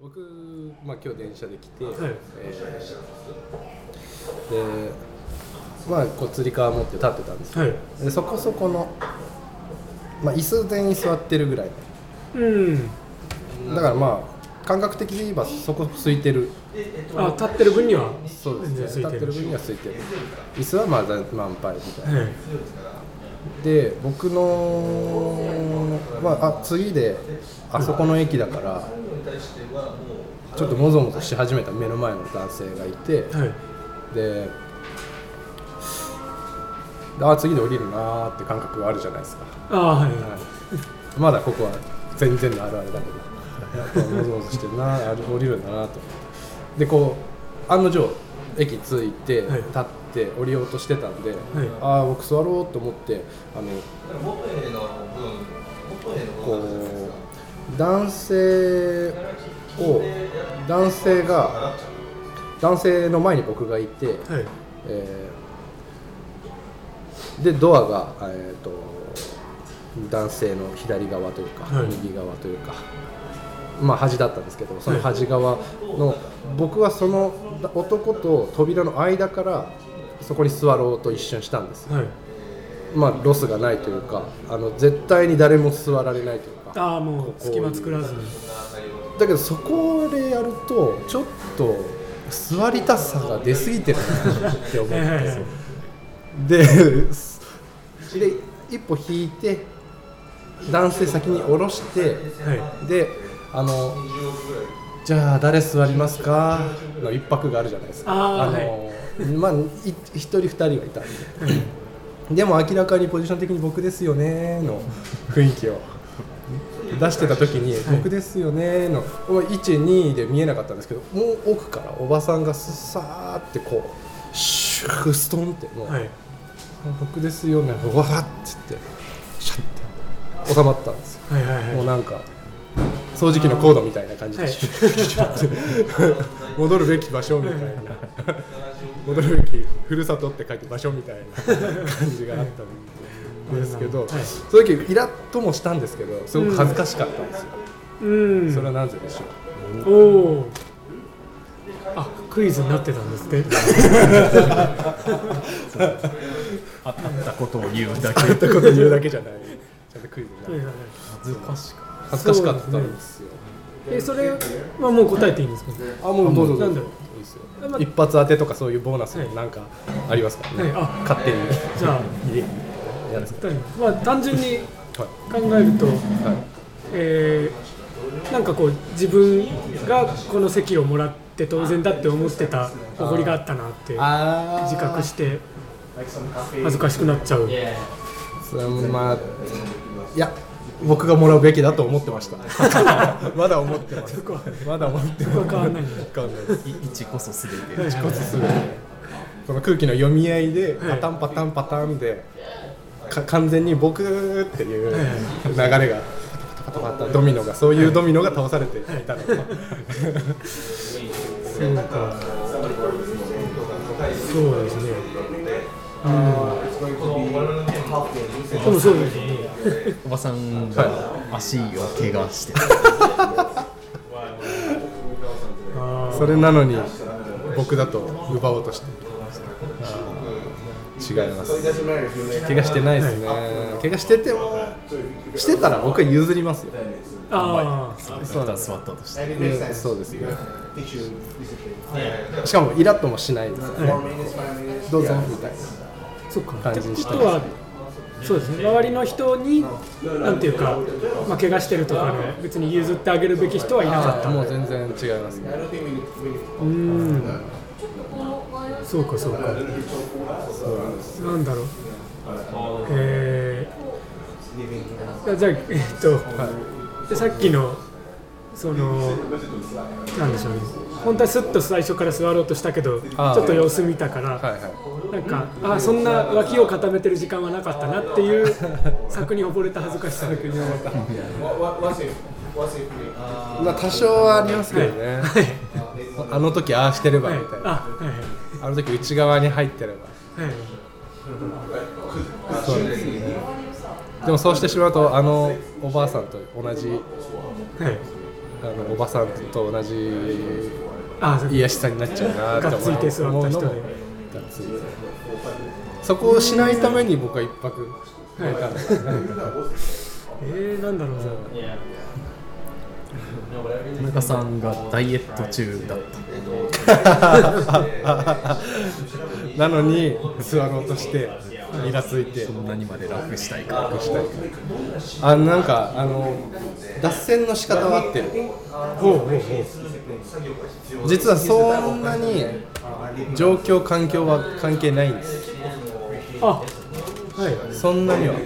僕、まあ、今日電車で来て、はいえーでまあこうつり革持って立ってたんですよ、はい。でそこそこの、まあ、椅子全員座ってるぐらい。うん。だからまあ感覚的に言えばそこ空いてる。あ立ってる分にはそうですね。立ってる分には空いてる。椅子はまあ全満杯みたいな。はい。で僕の、まあ、あ次であそこの駅だからちょっともぞもぞし始めた目の前の男性がいてはい。でであ次で降りるなーって感覚があるじゃないですか、ああはいはい。まだここは全然のあるあるだけどやっぱもぞもぞしてるなあ降りるんだなと。でこう案の定駅着いて、はい。立って降りようとしてたんで、はい。ああ僕座ろうと思ってあのこう男性を男性が男性の前に僕がいて、はい。えーでドアが、えー、と男性の左側というか、はい。右側というかまあ端だったんですけどその端側の、僕はその男と扉の間からそこに座ろうと一瞬したんですよ。はいまあロスがないというかあの絶対に誰も座られないというかああもう隙間作らずに。だけどそこでやるとちょっと座りたさが出過ぎてるなって思ったんででで一歩引いて男性先に下ろしてはい。であのじゃあ誰座りますか？の一泊があるじゃないですか。あーの、まあい一人二人はいたんででも明らかにポジション的に僕ですよねの雰囲気を。出してた時に「僕ですよね」の12で見えなかったんですけどもう奥からおばさんがさーってこうシューストンってもう、はい。僕ですよねうわーって言ってシャッて収まったんですよ。はいはいはい。もうなんか掃除機のコードみたいな感じで、戻るべき場所みたいな 戻るべきふるさとって書いて場所みたいな感じがあったんですけど、はい。その時イラッともしたんですけどすごく恥ずかしかったんですよ、うん。それはなぜでしょう？おおあクイズになってたんですね。あったことを言うだけ。言ったこと言うだけじゃない。ちゃんとクイズになる。恥ずかしか恥ずかしかったんですよ。えそれはもう答えていいんですか？あもうどうぞどうぞ。なんだですよ。あまあ一発当てとかそういうボーナスなんかありますか、ね。はい。あ勝手に。じゃあ入れやつまあ単純にはい。考えるとはい。えーなんかこう自分がこの席をもらって当然だって思ってた誇りがあったなってあ自覚して恥ずかしくなっちゃう。それまあいや僕がもらうべきだと思ってました。まだ思ってます。まだ思ってます。変わんない変わんない一こそすべて。はいはいはい。すぐこの空気の読み合いではい。パタンパタンパタンでか完全に僕っていうはい。流れがパタパタパタドミノがそういうドミノが倒されていたの。そうか。そうですね。うん。でもそうですよねおばさんが足を怪我して。あそれなのに僕だと奪おうとして。違います。怪我してないですね。怪我しててもしてたら僕は譲りますよ。ー。あそうだ座ったとして。うんそうです。ねしかもイラッともしないですよね。どうぞみたいな。ーそっか。感じにしたことはそうですね。周りの人になんていうか、まあ、怪我してるとかね別に譲ってあげるべき人はいなかったもう全然違いますね。うん。そうかそうか。なんだろう。えー、じゃあえっと、でさっきのそのなんでしょうね。本当はすっと最初から座ろうとしたけどちあ。ーょっと様子見たから、はいはい。なんかあそんな脇を固めてる時間はなかったなっていう柵に溺れた恥ずかしさまあ多少はありますけどねあの時ああしてればはいみたいなあはいはいあの時内側に入ってればはいそうですねでもそうしてしまうとあのおばあさんと同じはいあのおばさんと同じ癒しさになっちゃうなっついて座った人で。思っついてそこをしないために僕は一泊。入れたんですよねえー、なんだろう。な田中さんがダイエット中だった なのに座ろうとしてイラついて。そんなにまで楽したいか。したいあなんかあの脱線の仕方は合ってる。ほうほうほう。実はそんなに状況環境は関係ないんです。あはい。そんなには。な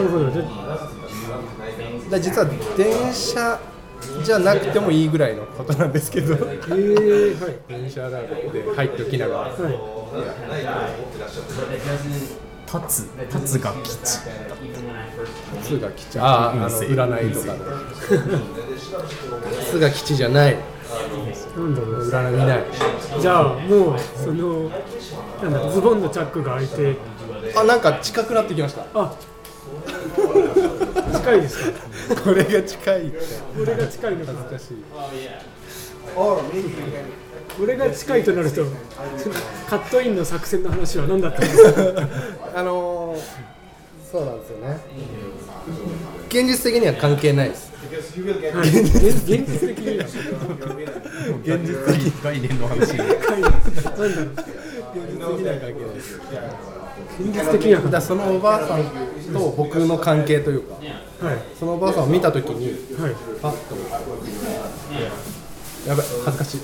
るほど。でだ実は電車じゃなくてもいいぐらいのことなんですけど。えー、はい。電車だって入っておきながら。はい。立つ立つが吉。巣が吉。あああの占いとかの。巣が吉じゃない。なんだろう占い見ない。じゃあもうそのなんだズボンのチャックが開いて。あなんか近くなってきました。あ近いですかこれが近いってこれが近い。のかな難しいこれが近いとなるとカットインの作戦の話は何だったんですか？あのー、そうなんですよね。現実的には関係ないです。はい。現現実的には。現実的概念の話。なんだろう現実的には関係ないです現実的には。だからそのおばあさんと僕の関係というかはい。そのおばあさんを見たときにはい。パッとやばい恥ずかしい。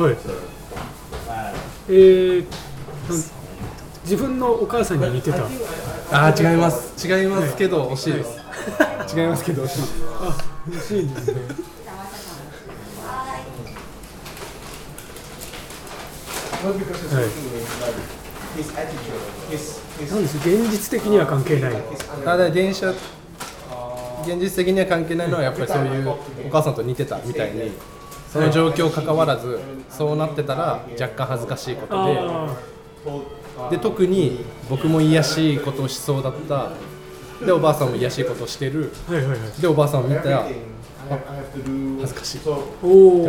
はい。えー、自分のお母さんに似てた？あー違います。違いますけど惜しいです。違いますけど惜しい。ですあ欲しいんですね。はいなんです現実的には関係ない。ただ電車現実的には関係ないのはやっぱりそういうお母さんと似てたみたいにその状況関わらずそうなってたら若干恥ずかしいことであで特に僕も癒やしいことをしそうだった。でおばあさんも癒やしいことをしてる。でおばあさんを見たら恥ずかしい。おお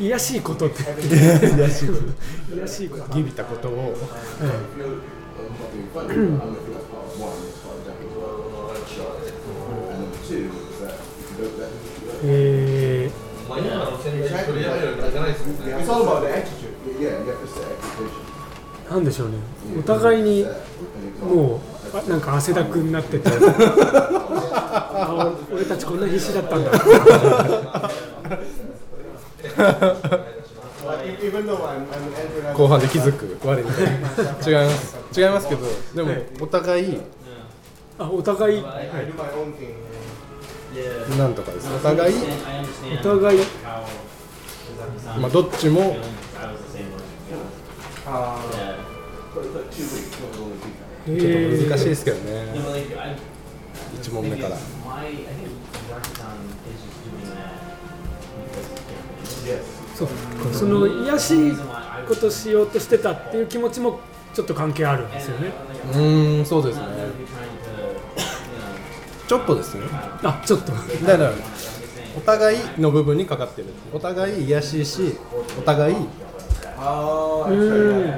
癒やしいことって癒やしいこと癒やしいことギビたことをえなんでしょうね。お互いにもうあなんか汗だくになってて あ 俺たちこんな必死だったんだ。後半で気づく我に。違います。違いますけどでもお互いあお互い、はい.なんとかです。お互い？お互い？まあどっちも。Uh, えちょっとー難しいですけどね1問目から.そう。かその癒しいことしようとしてたっていう気持ちもちょっと関係あるんですよね。うーんそうですね。ちょっとですね。あちょっと。だからお互いの部分にかかってる。お互い癒やしいしお互い Oh, うーん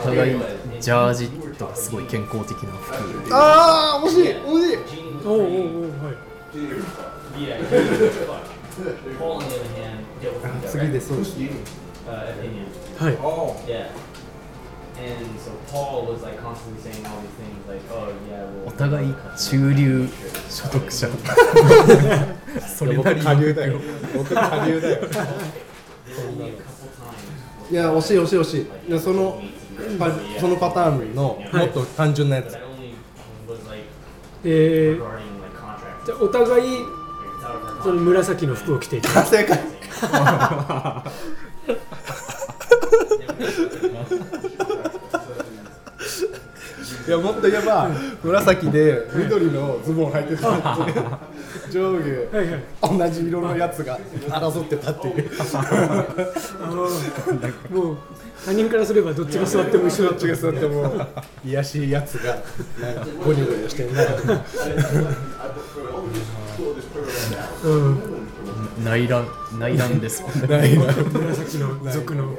お互いジャージとかすごい健康的な服。でああ惜しい惜しい。おうおうおうはい。次でそうですはい。oh. Oh. お互い中流所得者。それな僕り下流だよ。僕下流だよ。いや惜しい惜しい惜しい。でそのパそのパターンのもっと単純なやつ、で、じゃお互いその紫の服を着ていたいやもっと言えば紫で緑のズボン履いてた 上下。同じ色のやつが争ってたっていう。もう他人からすればどっちが座っても一緒だどっちが座っても癒やしいやつがゴニョゴニョしてるな。うん内乱内乱ですもんね内乱紫の族の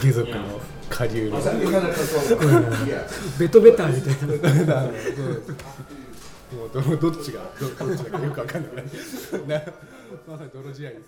貴族の下流のベトベタみたいなもうどどっちがどどっちだかよくわかんないなまさに泥仕合です